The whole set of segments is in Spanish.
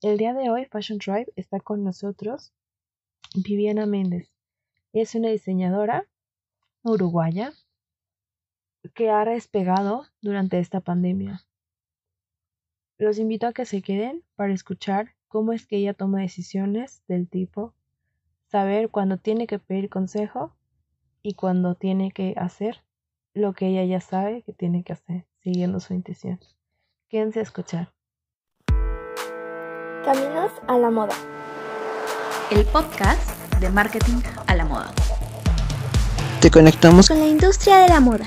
El día de hoy Fashion Tribe está con nosotros Viviana Méndez. Es una diseñadora uruguaya que ha despegado durante esta pandemia. Los invito a que se queden para escuchar cómo es que ella toma decisiones del tipo saber cuándo tiene que pedir consejo y cuándo tiene que hacer lo que ella ya sabe que tiene que hacer, siguiendo su intuición. Quédense a escuchar. Caminos a la moda. El podcast de marketing a la moda. Te conectamos con la industria de la moda.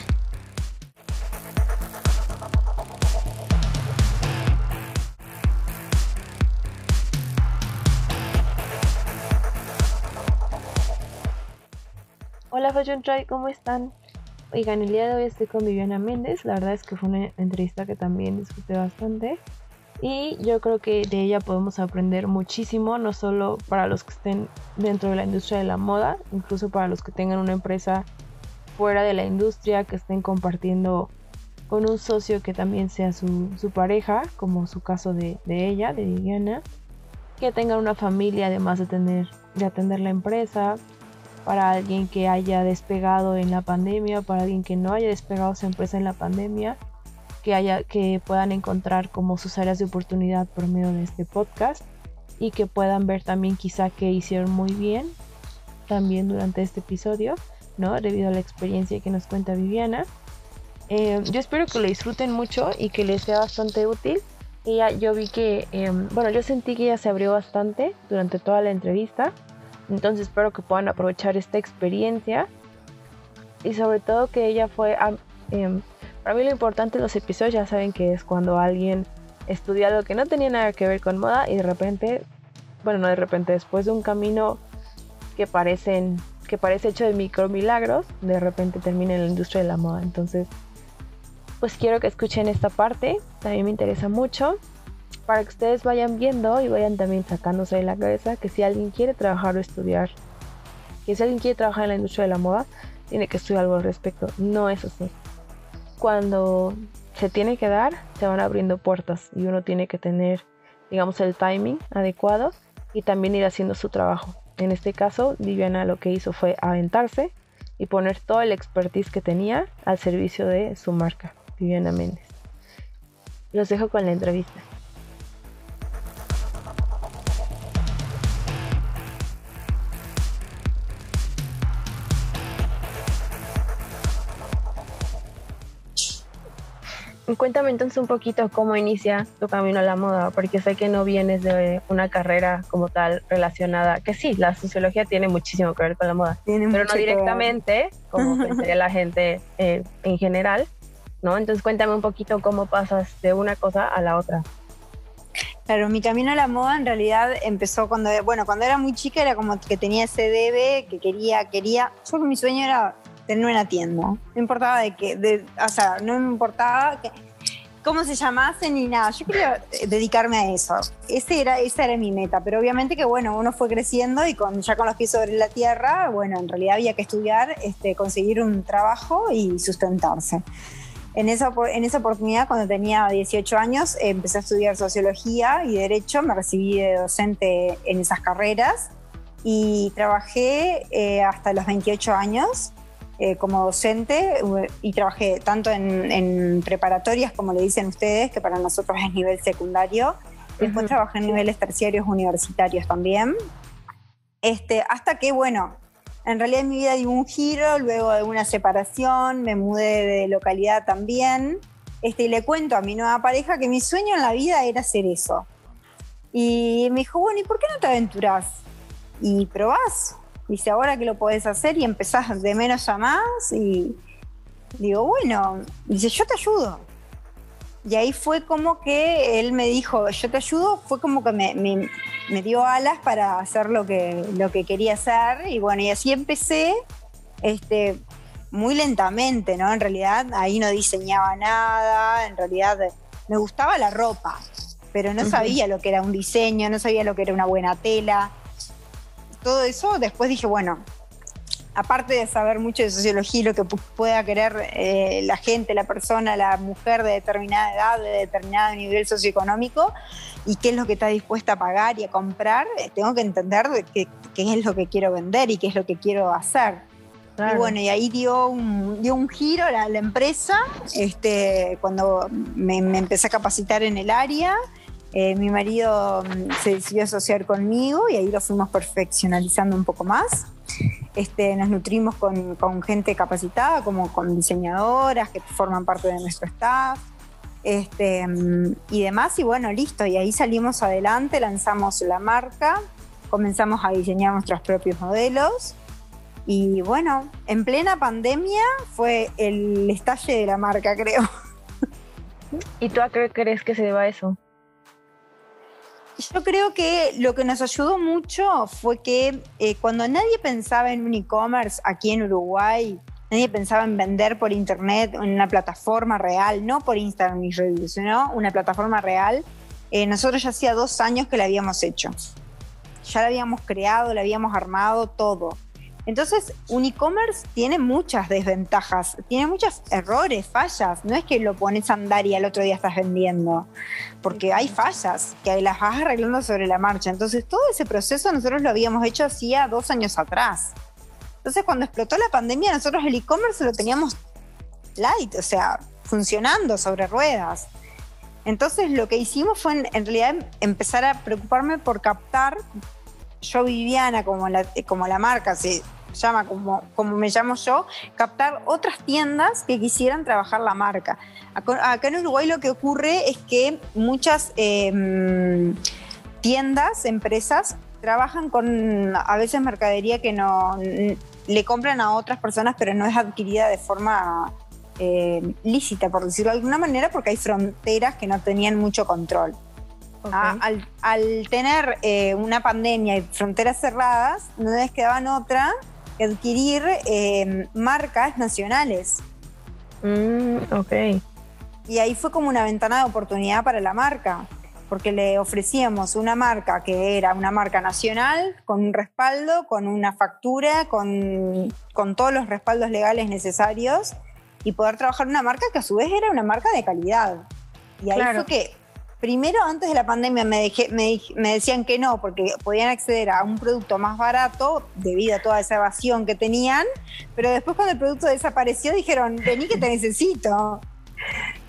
Hola Fashion Try, ¿cómo están? Oigan, el día de hoy estoy con Viviana Méndez. La verdad es que fue una entrevista que también disfruté bastante. Y yo creo que de ella podemos aprender muchísimo, no solo para los que estén dentro de la industria de la moda, incluso para los que tengan una empresa fuera de la industria, que estén compartiendo con un socio que también sea su, pareja, como su caso de, de, ella, de Viviana, que tengan una familia además de, tener, de atender la empresa, para alguien que haya despegado en la pandemia, para alguien que no haya despegado su empresa en la pandemia que, haya, que puedan encontrar como sus áreas de oportunidad por medio de este podcast y que puedan ver también quizá que hicieron muy bien también durante este episodio, ¿no? Debido a la experiencia que nos cuenta Viviana. Eh, yo espero que lo disfruten mucho y que les sea bastante útil. Ella, yo vi que, em, bueno, yo sentí que ella se abrió bastante durante toda la entrevista. Entonces espero que puedan aprovechar esta experiencia. Y sobre todo que ella fue em, para mí lo importante de los episodios ya saben que es cuando alguien estudia algo que no tenía nada que ver con moda y de repente, bueno, no de repente, después de un camino que parecen que parece hecho de micro milagros, de repente termina en la industria de la moda. Entonces, pues quiero que escuchen esta parte, también me interesa mucho, para que ustedes vayan viendo y vayan también sacándose de la cabeza que si alguien quiere trabajar o estudiar, que si alguien quiere trabajar en la industria de la moda, tiene que estudiar algo al respecto. No es así cuando se tiene que dar, se van abriendo puertas y uno tiene que tener, digamos, el timing adecuado y también ir haciendo su trabajo. En este caso, Viviana lo que hizo fue aventarse y poner todo el expertise que tenía al servicio de su marca, Viviana Méndez. Los dejo con la entrevista. Cuéntame entonces un poquito cómo inicia tu camino a la moda, porque sé que no vienes de una carrera como tal relacionada, que sí, la sociología tiene muchísimo que ver con la moda, pero no directamente, como pensaría la gente eh, en general, ¿no? Entonces cuéntame un poquito cómo pasas de una cosa a la otra. Claro, mi camino a la moda en realidad empezó cuando, bueno, cuando era muy chica era como que tenía ese debe, que quería, quería, yo mi sueño era tener una tienda. No importaba de qué, de, o sea, no me importaba que, cómo se llamase ni nada. Yo quería eh, dedicarme a eso. Ese era, esa era mi meta. Pero obviamente que, bueno, uno fue creciendo y con, ya con los pies sobre la tierra, bueno, en realidad había que estudiar, este, conseguir un trabajo y sustentarse. En esa, en esa oportunidad, cuando tenía 18 años, empecé a estudiar sociología y derecho. Me recibí de docente en esas carreras y trabajé eh, hasta los 28 años eh, como docente y trabajé tanto en, preparatorias, como le dicen ustedes, que para nosotros es nivel secundario. Después trabajé en niveles terciarios universitarios también. Este, hasta que, bueno, en realidad en mi vida dio un giro, luego de una separación, me mudé de localidad también. Este, y le cuento a mi nueva pareja que mi sueño en la vida era hacer eso. Y me dijo, bueno, ¿y por qué no te aventuras? Y probás. Dice, ahora que lo podés hacer y empezás de menos a más y digo, bueno, dice, yo te ayudo. Y ahí fue como que él me dijo, yo te ayudo, fue como que me, me, dio alas para hacer lo que, lo que quería hacer. Y bueno, y así empecé, este, muy lentamente, ¿no? En realidad ahí no diseñaba nada, en realidad me gustaba la ropa, pero no sabía lo que era un diseño, no sabía lo que era una buena tela todo eso, después dije, bueno, aparte de saber mucho de sociología y lo que pueda querer eh, la gente, la persona, la mujer de determinada edad, de determinado nivel socioeconómico, y qué es lo que está dispuesta a pagar y a comprar, eh, tengo que entender qué, es lo que quiero vender y qué es lo que quiero hacer. Y bueno, y ahí dio un, dio un giro la, la empresa este, cuando me, empecé a capacitar en el área. Eh, mi marido mm, se decidió asociar conmigo y ahí lo fuimos perfeccionalizando un poco más. Este, nos nutrimos con, gente capacitada, como con diseñadoras que forman parte de nuestro staff este, mm, y demás. Y bueno, listo. Y ahí salimos adelante, lanzamos la marca, comenzamos a diseñar nuestros propios modelos. Y bueno, en plena pandemia fue el estalle de la marca, creo. ¿Y tú a qué crees que se deba eso? Yo creo que lo que nos ayudó mucho fue que eh, cuando nadie pensaba en un e-commerce aquí en Uruguay, nadie pensaba en vender por internet en una plataforma real, no por Instagram y Reels, sino una plataforma real. Eh, nosotros ya hacía dos años que la habíamos hecho. Ya la habíamos creado, la habíamos armado, todo. Entonces, un e-commerce tiene muchas desventajas, tiene muchos errores, fallas. No es que lo pones a andar y al otro día estás vendiendo, porque hay fallas que las vas arreglando sobre la marcha. Entonces, todo ese proceso nosotros lo habíamos hecho hacía dos años atrás. Entonces, cuando explotó la pandemia, nosotros el e-commerce lo teníamos light, o sea, funcionando sobre ruedas. Entonces, lo que hicimos fue en, realidad empezar a preocuparme por captar yo Viviana, como la, como la marca se llama, como, como me llamo yo, captar otras tiendas que quisieran trabajar la marca. Acá en Uruguay lo que ocurre es que muchas em, tiendas, empresas, trabajan con a veces mercadería que no le compran a otras personas, pero no es adquirida de forma em, lícita, por decirlo de alguna manera, porque hay fronteras que no tenían mucho control. Ah, al, tener eh, una pandemia y fronteras cerradas, no les quedaban otra que adquirir eh, marcas nacionales. Mm, ok. Y ahí fue como una ventana de oportunidad para la marca, porque le ofrecíamos una marca que era una marca nacional, con un respaldo, con una factura, con, con todos los respaldos legales necesarios, y poder trabajar una marca que a su vez era una marca de calidad. Y ahí fue que primero antes de la pandemia me, decían que no, porque podían acceder a un producto más barato debido a toda esa evasión que tenían, pero después cuando el producto desapareció dijeron, vení que te necesito.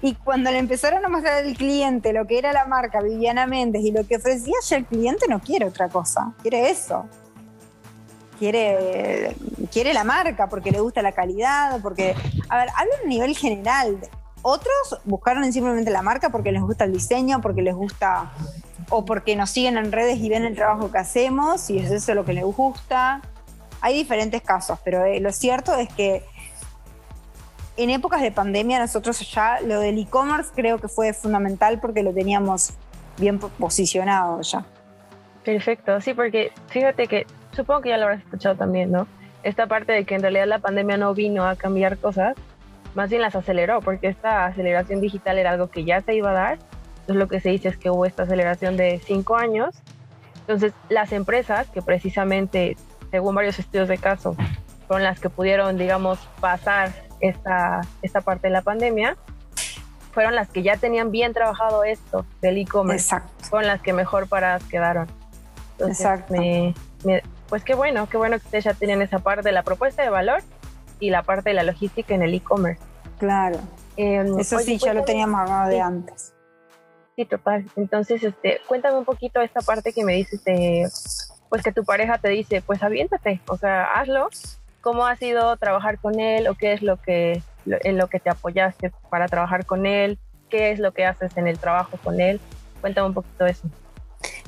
Y cuando le empezaron a mostrar al cliente lo que era la marca Viviana Méndez y lo que ofrecía, ya el cliente no quiere otra cosa, quiere eso. Quiere, quiere la marca porque le gusta la calidad, porque, a ver, hablo a nivel general. Otros buscaron simplemente la marca porque les gusta el diseño, porque les gusta o porque nos siguen en redes y ven el trabajo que hacemos y es eso lo que les gusta. Hay diferentes casos, pero eh, lo cierto es que en épocas de pandemia nosotros ya lo del e-commerce creo que fue fundamental porque lo teníamos bien posicionado ya. Perfecto, sí, porque fíjate que supongo que ya lo habrás escuchado también, ¿no? Esta parte de que en realidad la pandemia no vino a cambiar cosas, más bien las aceleró, porque esta aceleración digital era algo que ya se iba a dar. Entonces lo que se dice es que hubo esta aceleración de cinco años. Entonces las empresas que precisamente, según varios estudios de caso, fueron las que pudieron, digamos, pasar esta, esta parte de la pandemia, fueron las que ya tenían bien trabajado esto del e-commerce. Fueron las que mejor paradas quedaron. Exacto. pues qué bueno, qué bueno que ustedes ya tienen esa parte de la propuesta de valor y la parte de la logística en el e-commerce. Claro. Em, Eso sí, ya lo teníamos armado de antes. Sí, total. Entonces, este, cuéntame un poquito esta parte que me dices de, pues que tu pareja te dice, pues aviéntate, o sea, hazlo. ¿Cómo ha sido trabajar con él o qué es lo que, en lo que te apoyaste para trabajar con él? ¿Qué es lo que haces en el trabajo con él? Cuéntame un poquito de eso.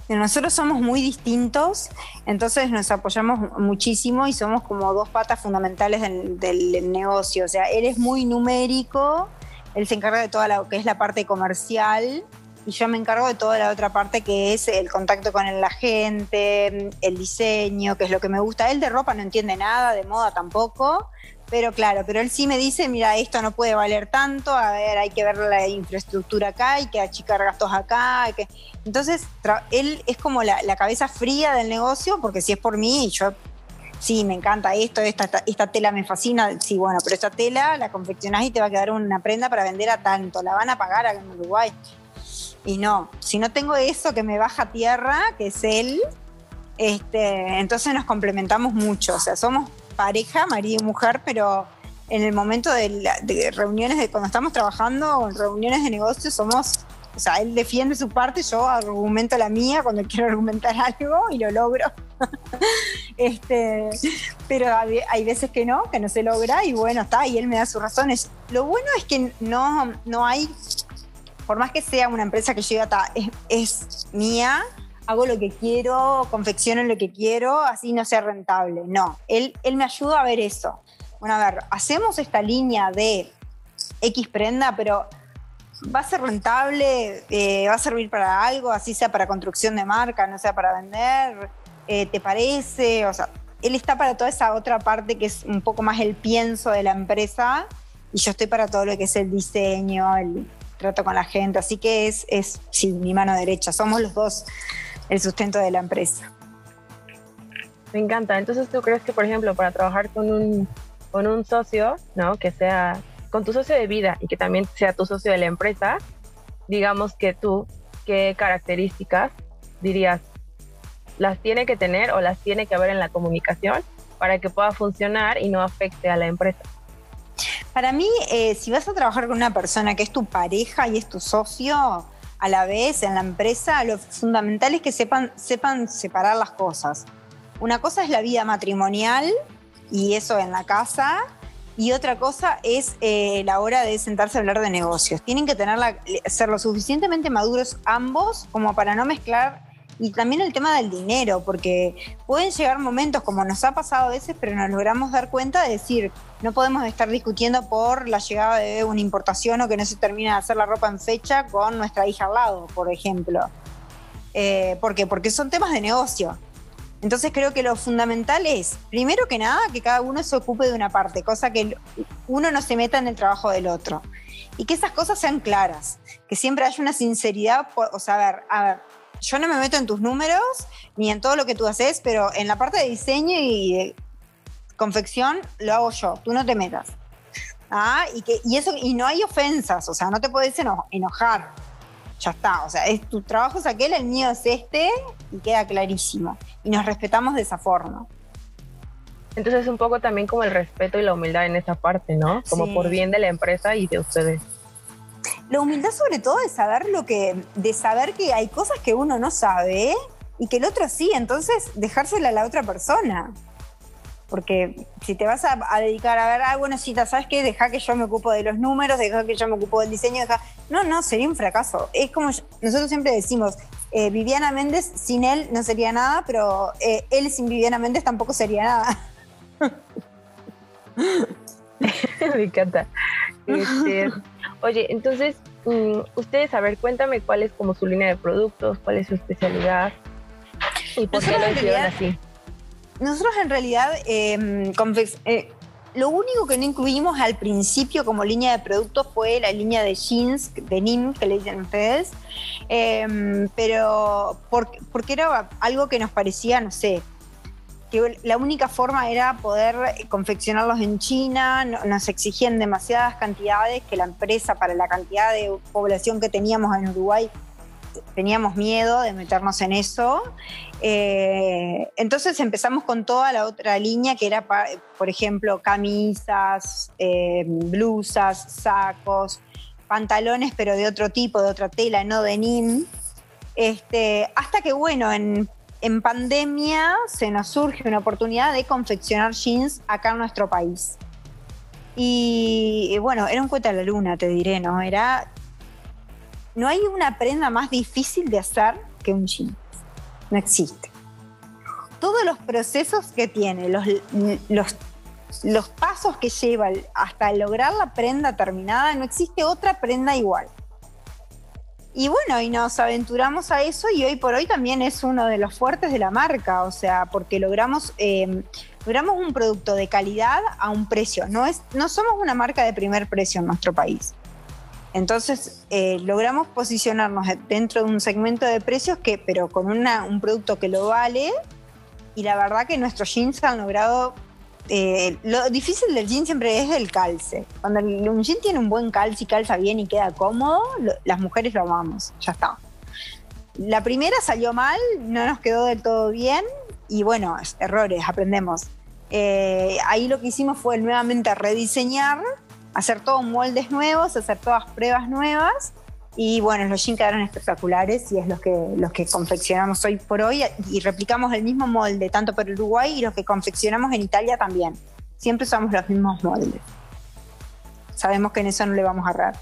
Nosotros somos muy distintos, entonces nos apoyamos muchísimo y somos como dos patas fundamentales del, negocio. O sea, él es muy numérico, él se encarga de toda lo que es la parte comercial y yo me encargo de toda la otra parte que es el contacto con la gente, el diseño, que es lo que me gusta. Él de ropa no entiende nada, de moda tampoco, pero claro, pero él sí me dice, mira, esto no puede valer tanto, a ver, hay que ver la infraestructura acá, hay que achicar gastos acá. que... Entonces, él es como la, cabeza fría del negocio, porque si es por mí, yo sí, me encanta esto, esta, esta, esta tela me fascina, sí, bueno, pero esta tela la confeccionás y te va a quedar una prenda para vender a tanto, la van a pagar acá en Uruguay. Y no, si no tengo eso que me baja tierra, que es él, este, entonces nos complementamos mucho, o sea, somos pareja, marido y mujer, pero en el momento de, reuniones, de cuando estamos trabajando o en reuniones de negocio, somos, o sea, él defiende su parte, yo argumento la mía cuando quiero argumentar algo y lo logro. este, pero hay, veces que no, que no se logra y bueno, está, y él me da sus razones. Lo bueno es que no, no hay, por más que sea una empresa que yo diga, "Ta, es, es mía, hago lo que quiero, confecciono lo que quiero, así no sea rentable. No, él, él me ayuda a ver eso. Bueno, a ver, hacemos esta línea de X prenda, pero va a ser rentable, Eh, va a servir para algo, así sea para construcción de marca, no sea para vender, Eh, ¿te parece? O sea, él está para toda esa otra parte que es un poco más el pienso de la empresa y yo estoy para todo lo que es el diseño, el trato con la gente, así que es, es sí, mi mano derecha, somos los dos el sustento de la empresa. Me encanta. Entonces, ¿tú crees que, por ejemplo, para trabajar con un, con un socio, ¿no? Que sea con tu socio de vida y que también sea tu socio de la empresa, digamos que tú, ¿qué características dirías las tiene que tener o las tiene que haber en la comunicación para que pueda funcionar y no afecte a la empresa? Para mí, eh, si vas a trabajar con una persona que es tu pareja y es tu socio, a la vez en la empresa, lo fundamental es que sepan, sepan separar las cosas. Una cosa es la vida matrimonial y eso en la casa, y otra cosa es eh, la hora de sentarse a hablar de negocios. Tienen que tenerla, ser lo suficientemente maduros ambos como para no mezclar. Y también el tema del dinero, porque pueden llegar momentos como nos ha pasado a veces, pero nos logramos dar cuenta de decir, no podemos estar discutiendo por la llegada de una importación o que no se termina de hacer la ropa en fecha con nuestra hija al lado, por ejemplo. Eh, ¿Por qué? Porque son temas de negocio. Entonces creo que lo fundamental es, primero que nada, que cada uno se ocupe de una parte, cosa que uno no se meta en el trabajo del otro. Y que esas cosas sean claras, que siempre haya una sinceridad, o sea, a ver, a ver, yo no me meto en tus números ni en todo lo que tú haces, pero en la parte de diseño y de confección lo hago yo, tú no te metas. Ah, y, que, y, eso, y no hay ofensas, o sea, no te puedes eno- enojar. Ya está, o sea, es, tu trabajo es aquel, el mío es este, y queda clarísimo. Y nos respetamos de esa forma. Entonces, un poco también como el respeto y la humildad en esa parte, ¿no? Como Sí. por bien de la empresa y de ustedes. La humildad sobre todo de saber lo que, de saber que hay cosas que uno no sabe y que el otro sí, entonces dejársela a la otra persona. Porque si te vas a, a dedicar a ver, ah, bueno, sí, ¿sabes qué? Deja que yo me ocupo de los números, deja que yo me ocupo del diseño, deja... No, no, sería un fracaso. Es como yo- nosotros siempre decimos, eh, Viviana Méndez sin él no sería nada, pero eh, él sin Viviana Méndez tampoco sería nada. Me encanta. Este, oye, entonces, mm, ustedes, a ver, cuéntame cuál es como su línea de productos, cuál es su especialidad y por qué Nosotros lo en hicieron realidad- así. Nosotros en realidad, eh, confex- eh, lo único que no incluimos al principio como línea de productos fue la línea de jeans, de NIM, que le dicen ustedes, Eh, pero por- porque era algo que nos parecía, no sé, la única forma era poder confeccionarlos en China, no- nos exigían demasiadas cantidades que la empresa para la cantidad de población que teníamos en Uruguay teníamos miedo de meternos en eso. Eh, entonces empezamos con toda la otra línea que era, por ejemplo, camisas, eh, blusas, sacos, pantalones, pero de otro tipo, de otra tela, no de NIM. Este, hasta que, bueno, en, en pandemia se nos surge una oportunidad de confeccionar jeans acá en nuestro país. Y bueno, era un cuento a la luna, te diré, ¿no? Era. No hay una prenda más difícil de hacer que un jean. No existe. Todos los procesos que tiene, los, los, los pasos que lleva hasta lograr la prenda terminada, no existe otra prenda igual. Y bueno, y nos aventuramos a eso y hoy por hoy también es uno de los fuertes de la marca, o sea, porque logramos, eh, logramos un producto de calidad a un precio. No, es, no somos una marca de primer precio en nuestro país. Entonces, eh, logramos posicionarnos dentro de un segmento de precios que, pero con una, un producto que lo vale y la verdad que nuestros jeans han logrado eh, lo difícil del jean siempre es el calce. Cuando el- un jean tiene un buen calce y calza bien y queda cómodo, lo- las mujeres lo amamos, ya está. La primera salió mal, no nos quedó del todo bien y bueno, es- errores, aprendemos. Eh, ahí lo que hicimos fue nuevamente rediseñar, hacer todos moldes nuevos, hacer todas pruebas nuevas y bueno, los jeans quedaron espectaculares y es los que, los que confeccionamos hoy por hoy y replicamos el mismo molde tanto para Uruguay y los que confeccionamos en Italia también. Siempre usamos los mismos moldes. Sabemos que en eso no le vamos a errar.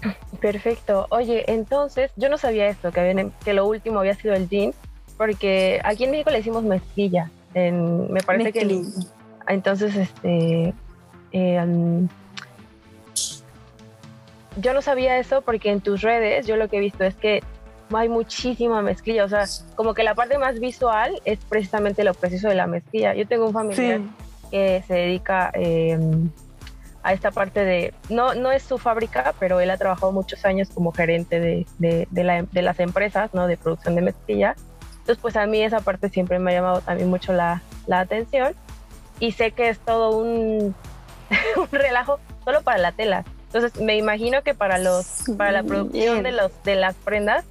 Perfecto. Oye, entonces, yo no sabía esto, que, habían- que lo último había sido el jean, porque aquí en México le decimos mezclilla. En, me parece que entonces, este, eh, um, yo no sabía eso porque en tus redes yo lo que he visto es que hay muchísima mezclilla, o sea, como que la parte más visual es precisamente lo preciso de la mezclilla. Yo tengo un familiar que se dedica eh, a esta parte de, no, no es su fábrica, pero él ha trabajado muchos años como gerente de, de, de la- de las empresas, ¿no? De producción de mezclilla. Entonces, pues a mí esa parte siempre me ha llamado también mucho la, la atención y sé que es todo un, un relajo solo para la tela. Entonces, me imagino que para los para la producción de los de las prendas,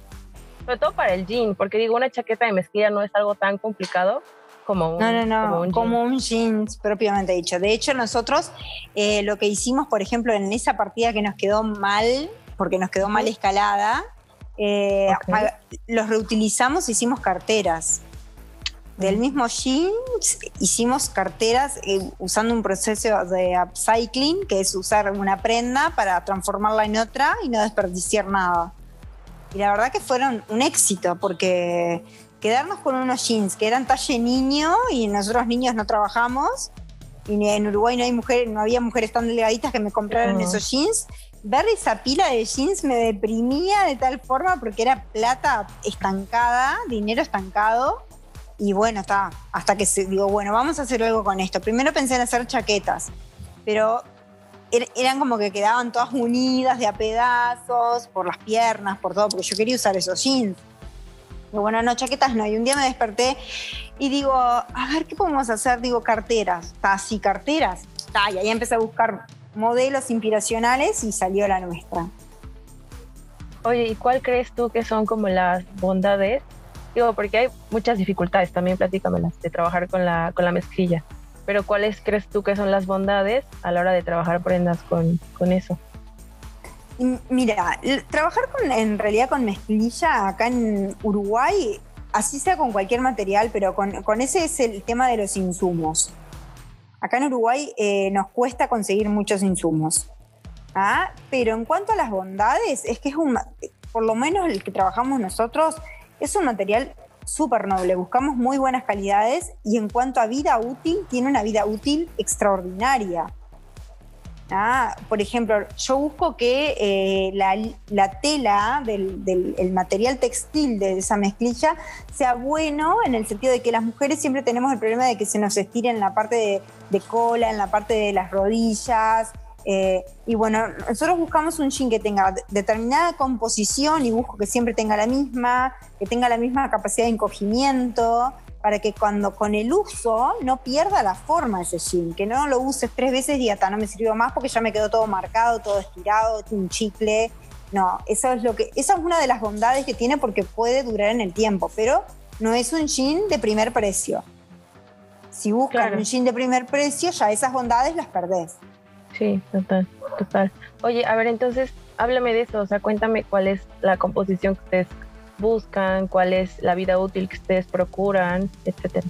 sobre todo para el jean, porque digo, una chaqueta de mezclilla no es algo tan complicado como un, No, no, no, como un como jean. un, jeans propiamente dicho. De hecho, nosotros eh, lo que hicimos, por ejemplo, en esa partida que nos quedó mal, porque nos quedó mal escalada, eh, a- los reutilizamos, hicimos carteras. Del mismo jeans hicimos carteras eh, usando un proceso de upcycling, que es usar una prenda para transformarla en otra y no desperdiciar nada. Y la verdad que fueron un éxito, porque quedarnos con unos jeans que eran talle niño y nosotros niños no trabajamos, y en Uruguay no, hay mujeres, no había mujeres tan delgaditas que me compraran No. esos jeans, ver esa pila de jeans me deprimía de tal forma porque era plata estancada, dinero estancado. Y bueno, está, hasta que se, digo, bueno, vamos a hacer algo con esto. Primero pensé en hacer chaquetas, pero er- eran como que quedaban todas unidas de a pedazos, por las piernas, por todo, porque yo quería usar esos jeans. Digo, bueno, no, chaquetas no. Y un día me desperté y digo, a ver, ¿qué podemos hacer? Digo, carteras. Está así, carteras. Está, y ahí empecé a buscar modelos inspiracionales y salió la nuestra. Oye, ¿y cuál crees tú que son como las bondades? Digo, porque hay muchas dificultades, también platícamelas, de trabajar con la, con la mezclilla. Pero ¿cuáles crees tú que son las bondades a la hora de trabajar prendas con, con eso? Y Mira, trabajar con, en realidad con mezclilla acá en Uruguay, así sea con cualquier material, pero con, con ese es el tema de los insumos. Acá en Uruguay eh, nos cuesta conseguir muchos insumos. ¿ah? Pero en cuanto a las bondades, es que es un, por lo menos el que trabajamos nosotros, es un material súper noble. Buscamos muy buenas calidades y en cuanto a vida útil, tiene una vida útil extraordinaria. Ah, por ejemplo, yo busco que eh, la, la tela del, del- el material textil de esa mezclilla sea bueno en el sentido de que las mujeres siempre tenemos el problema de que se nos estire en la parte de, de cola, en la parte de las rodillas. Eh, y bueno, nosotros buscamos un jean que tenga de- determinada composición y busco que siempre tenga la misma, que tenga la misma capacidad de encogimiento, para que cuando con el uso no pierda la forma ese jean, que no lo uses tres veces y diga, "Ta, no me sirvió más porque ya me quedó todo marcado, todo estirado, un chicle. No, eso es lo que, esa es una de las bondades que tiene porque puede durar en el tiempo, pero no es un jean de primer precio. Si buscas Claro. un jean de primer precio, ya esas bondades las perdés. Sí, total, total. Oye, a ver, entonces, háblame de eso, o sea, cuéntame cuál es la composición que ustedes buscan, cuál es la vida útil que ustedes procuran, etcétera.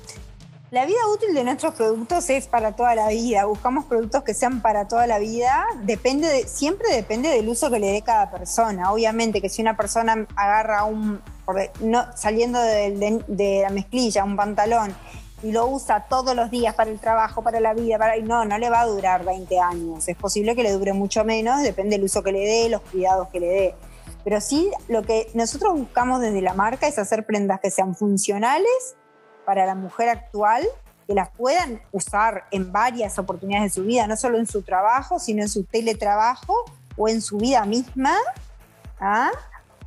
La vida útil de nuestros productos es para toda la vida. Buscamos productos que sean para toda la vida. Depende de, siempre depende del uso que le dé cada persona. Obviamente que si una persona agarra un, no, saliendo de la mezclilla, un pantalón y lo usa todos los días para el trabajo, para la vida, para no, no le va a durar 20 años. Es posible que le dure mucho menos, depende del uso que le dé, los cuidados que le dé. Pero sí, lo que nosotros buscamos desde la marca es hacer prendas que sean funcionales para la mujer actual, que las puedan usar en varias oportunidades de su vida, no solo en su trabajo, sino en su teletrabajo o en su vida misma. ¿ah?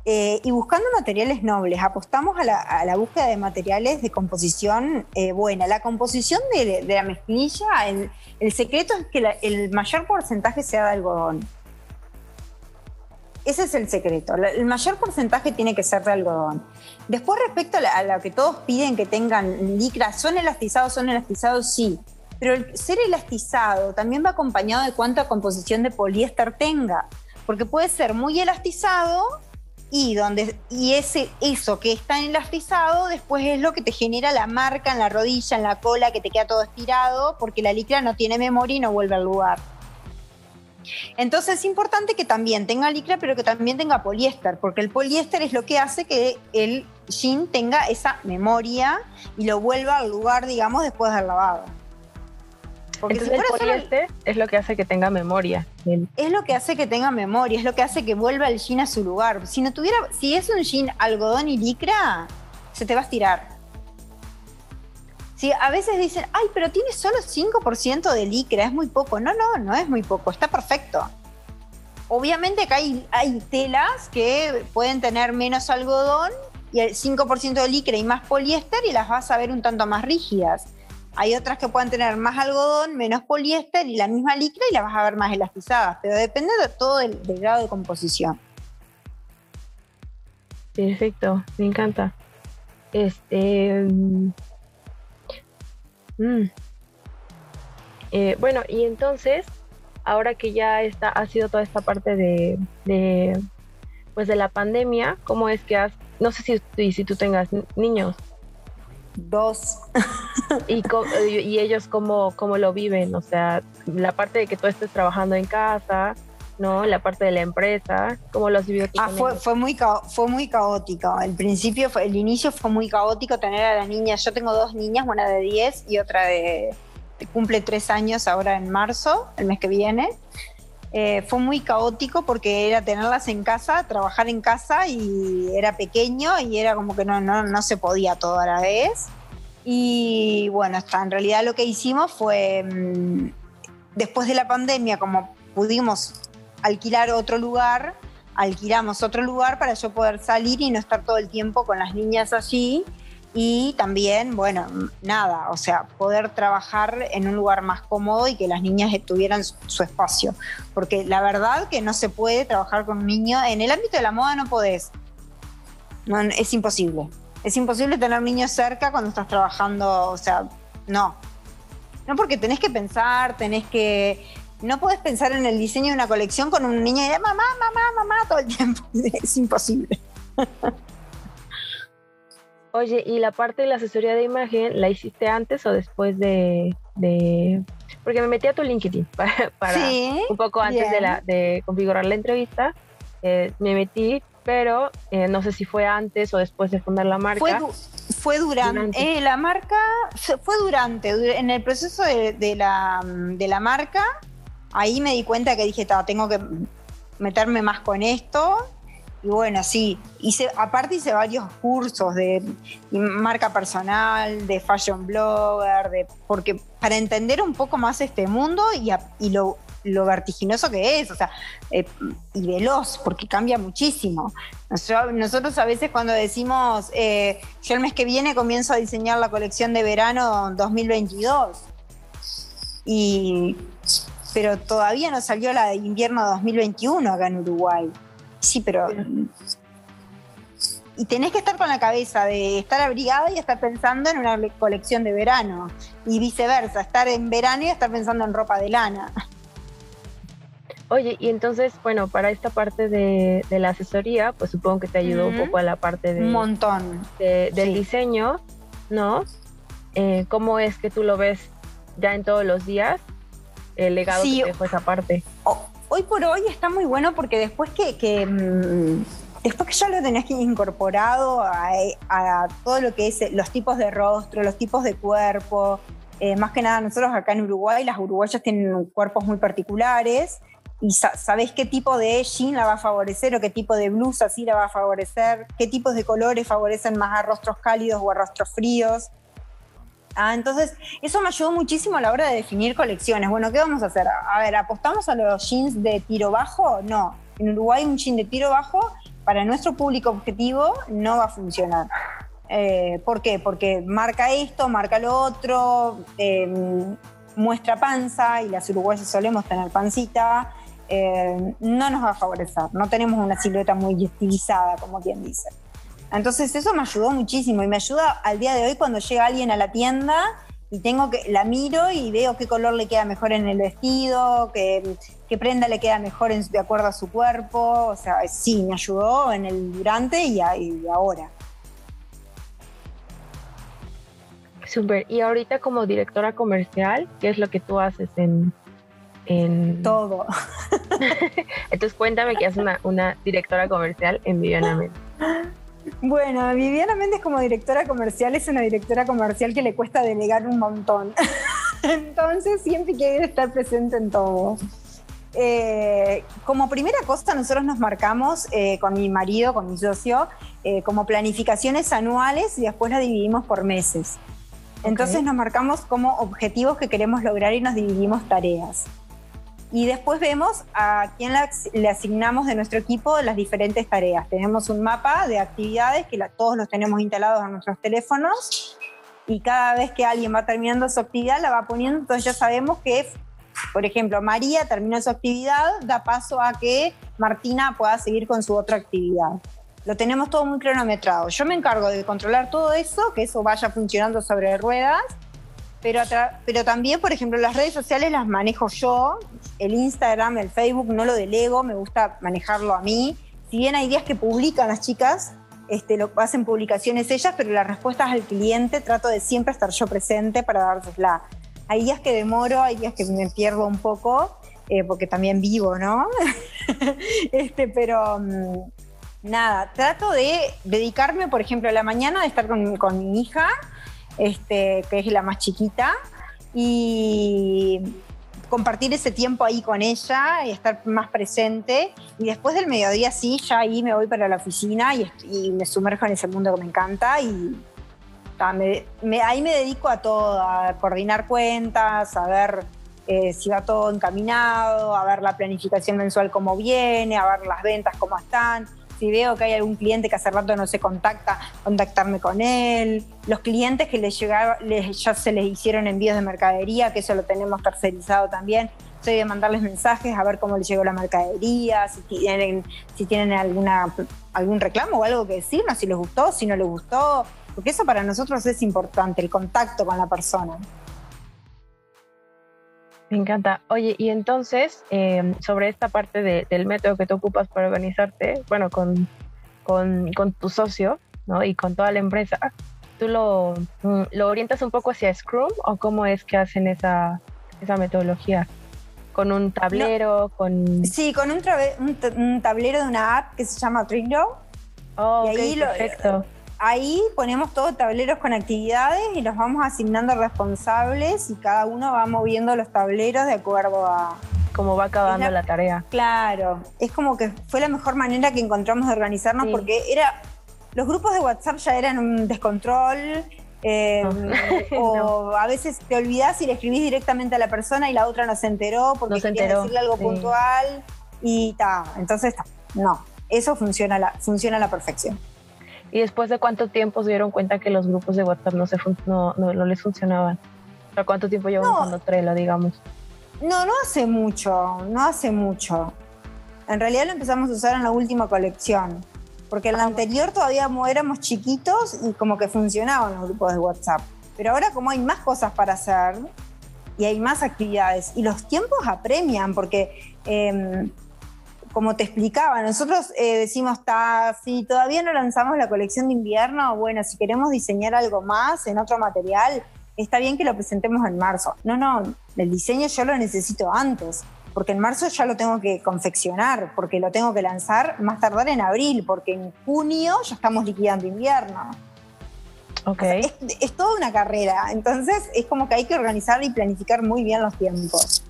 Eh, y buscando materiales nobles. Apostamos a la, búsqueda de materiales de composición eh, buena. La composición de, la mezclilla, el, secreto es que el mayor porcentaje sea de algodón. Ese es el secreto. El mayor porcentaje tiene que ser de algodón. Después, respecto a, lo que todos piden que tengan licra, ¿son elastizados? ¿Son elastizados? Sí. Pero el ser elastizado también va acompañado de cuánta composición de poliéster tenga. Porque puede ser muy elastizado y, donde, y ese, eso que está elastizado después es lo que te genera la marca en la rodilla, en la cola, que te queda todo estirado, porque la licra no tiene memoria y no vuelve al lugar. Entonces es importante que también tenga licra, pero que también tenga poliéster, porque el poliéster es lo que hace que el jean tenga esa memoria y lo vuelva al lugar, digamos, después del lavado. Porque Entonces el poliéster es lo que hace que tenga memoria. Es lo que hace que tenga memoria, es lo que hace que vuelva el jean a su lugar. Si no tuviera, si es un jean algodón y licra, se te va a estirar. Sí, a veces dicen, ay, pero tiene solo 5% de licra, es muy poco. No, no, no es muy poco, está perfecto. Obviamente hay, hay telas que pueden tener menos algodón y el 5% de licra y más poliéster y las vas a ver un tanto más rígidas. Hay otras que pueden tener más algodón, menos poliéster y la misma licra y las vas a ver más elastizadas, pero depende de todo el grado de composición. Perfecto, me encanta. Este, Mm. Eh, bueno, y entonces, ahora que ya está, ha sido toda esta parte de, pues de la pandemia, ¿cómo es que has, no sé si, si tú tengas niños? Dos. y, y ellos cómo, cómo lo viven, o sea, la parte de que tú estés trabajando en casa, ¿no? La parte de la empresa, ¿cómo lo has vivido Ah, fue, fue, muy fue muy caótico. El principio, fue, el inicio fue muy caótico tener a la niña. Yo tengo dos niñas, una de 10 y otra de, cumple tres años ahora en marzo, el mes que viene. Eh, fue muy caótico porque era tenerlas en casa, trabajar en casa y era pequeño y era como que no, no, no se podía todo a la vez. Y bueno, en realidad lo que hicimos fue, mm, después de la pandemia, como pudimos alquilar otro lugar, alquilamos otro lugar para yo poder salir y no estar todo el tiempo con las niñas allí. Y también, bueno, nada, o sea, poder trabajar en un lugar más cómodo y que las niñas tuvieran su, espacio. Porque la verdad que no se puede trabajar con un niño. En el ámbito de la moda no podés. No, es imposible. Es imposible tener niños cerca cuando estás trabajando, o sea, no. No porque tenés que pensar, tenés que no puedes pensar en el diseño de una colección con un niño y de mamá, mamá, mamá todo el tiempo. Es imposible. Oye, ¿y la parte de la asesoría de imagen la hiciste antes o después de, porque me metí a tu LinkedIn para, un poco antes de, la, de configurar la entrevista. Eh, me metí, pero eh, no sé si fue antes o después de fundar la marca. Fue, durante. Eh, la marca fue durante, en el proceso de, la, de la marca ahí me di cuenta que dije, tengo que meterme más con esto. Y bueno, sí, hice, aparte hice varios cursos de marca personal, de fashion blogger, de, porque para entender un poco más este mundo y, lo, vertiginoso que es, o sea, eh, y veloz, porque cambia muchísimo. Nosotros, a veces cuando decimos, eh, yo el mes que viene comienzo a diseñar la colección de verano 2022, y pero todavía no salió la de invierno 2021 acá en Uruguay. Sí, pero... Y tenés que estar con la cabeza de estar abrigada y estar pensando en una colección de verano. Y viceversa, estar en verano y estar pensando en ropa de lana. Oye, y entonces, bueno, para esta parte de, la asesoría, pues supongo que te ayudó un poco a la parte de... Un montón. del diseño, ¿no? Eh, ¿Cómo es que tú lo ves ya en todos los días? el legado que dejó esa parte. Hoy por hoy está muy bueno porque después que, mm, después que ya lo tenés incorporado a, todo lo que es los tipos de rostro, los tipos de cuerpo, eh, más que nada nosotros acá en Uruguay, las uruguayas tienen cuerpos muy particulares y sabés qué tipo de jean la va a favorecer o qué tipo de blusa sí la va a favorecer, qué tipos de colores favorecen más a rostros cálidos o a rostros fríos. Ah, entonces, eso me ayudó muchísimo a la hora de definir colecciones. Bueno, ¿qué vamos a hacer? A ver, ¿apostamos a los jeans de tiro bajo? No. En Uruguay un jean de tiro bajo para nuestro público objetivo no va a funcionar. Eh, ¿Por qué? Porque marca esto, marca lo otro, eh, muestra panza y las uruguayas solemos tener pancita, eh, no nos va a favorecer. No tenemos una silueta muy estilizada, como quien dice. Entonces eso me ayudó muchísimo y me ayuda al día de hoy cuando llega alguien a la tienda y tengo que la miro y veo qué color le queda mejor en el vestido, qué, qué prenda le queda mejor en- de acuerdo a su cuerpo. O sea, sí, me ayudó en el durante y, a- y ahora. Súper. Y ahorita como directora comercial, ¿qué es lo que tú haces en... en... Todo. Entonces cuéntame qué hace una, una directora comercial en Viviana Méndez. Bueno, Viviana Méndez como directora comercial es una directora comercial que le cuesta delegar un montón. Entonces siempre quiere estar presente en todo. Eh, como primera cosa, nosotros nos marcamos eh, con mi marido, con mi socio, eh, como planificaciones anuales y después las dividimos por meses. Entonces nos marcamos como objetivos que queremos lograr y nos dividimos tareas. Y después vemos a quién le as- le asignamos de nuestro equipo las diferentes tareas. Tenemos un mapa de actividades que todos los tenemos instalados en nuestros teléfonos y cada vez que alguien va terminando su actividad la va poniendo, entonces ya sabemos que, por ejemplo, María terminó su actividad, da paso a que Martina pueda seguir con su otra actividad. Lo tenemos todo muy cronometrado. Yo me encargo de controlar todo eso, que eso vaya funcionando sobre ruedas, pero, pero también, por ejemplo, las redes sociales las manejo yo, el Instagram, el Facebook, no lo delego, me gusta manejarlo a mí. Si bien hay días que publican las chicas, este, lo hacen publicaciones ellas, pero las respuestas al cliente trato de siempre estar yo presente para dársela. Hay días que demoro, hay días que me pierdo un poco, eh, porque también vivo, ¿no? este, pero mm, nada, trato de dedicarme, por ejemplo, a la mañana de estar con, con mi hija, este, que es la más chiquita, y compartir ese tiempo ahí con ella y estar más presente. Y después del mediodía, sí, ya ahí me voy para la oficina y, me sumerjo en ese mundo que me encanta y ta, me- me- ahí me dedico a todo, a coordinar cuentas, a ver eh, si va todo encaminado, a ver la planificación mensual cómo viene, a ver las ventas cómo están. Si veo que hay algún cliente que hace rato no se contacta, contactarme con él. Los clientes que les llegaba, ya se les hicieron envíos de mercadería, que eso lo tenemos tercerizado también. Soy de mandarles mensajes a ver cómo les llegó la mercadería, si tienen, si tienen alguna, algún reclamo o algo que decirnos, si les gustó, si no les gustó. Porque eso para nosotros es importante, el contacto con la persona. Me encanta. Oye, y entonces, eh, sobre esta parte de- del método que tú ocupas para organizarte, bueno, con, con, con tu socio, ¿no? Y con toda la empresa, ¿tú lo, mm, lo orientas un poco hacia Scrum o cómo es que hacen esa, esa metodología? ¿Con un tablero? ¿Con...? Sí, con un, tablero de una app que se llama Trello. Oh, y ahí lo- perfecto. Ahí ponemos todos tableros con actividades y los vamos asignando responsables y cada uno va moviendo los tableros de acuerdo a... Cómo va acabando la- la tarea. Claro, es como que fue la mejor manera que encontramos de organizarnos Sí. porque era... Los grupos de WhatsApp ya eran un descontrol. eh, No. o a veces te olvidás y le escribís directamente a la persona y la otra no se enteró porque No se enteró, decirle algo sí. puntual y ta. Entonces, ta, no, eso funciona a la, funciona a la perfección. ¿Y después de cuánto tiempo se dieron cuenta que los grupos de WhatsApp no, se fun- no, no, no les funcionaban? O sea, ¿cuánto tiempo llevan usando Trello, digamos? No, no hace mucho, no hace mucho. En realidad lo empezamos a usar en la última colección, porque en la anterior todavía mo- éramos chiquitos y como que funcionaban los grupos de WhatsApp. Pero ahora como hay más cosas para hacer y hay más actividades y los tiempos apremian, porque em, como te explicaba, nosotros eh, decimos, "Ta, si todavía no lanzamos la colección de invierno, bueno, si queremos diseñar algo más en otro material, está bien que lo presentemos en marzo. No, no, el diseño yo lo necesito antes, porque en marzo ya lo tengo que confeccionar, porque lo tengo que lanzar más tardar en abril, porque en junio ya estamos liquidando invierno. Ok. Es, es toda una carrera, entonces es como que hay que organizar y planificar muy bien los tiempos.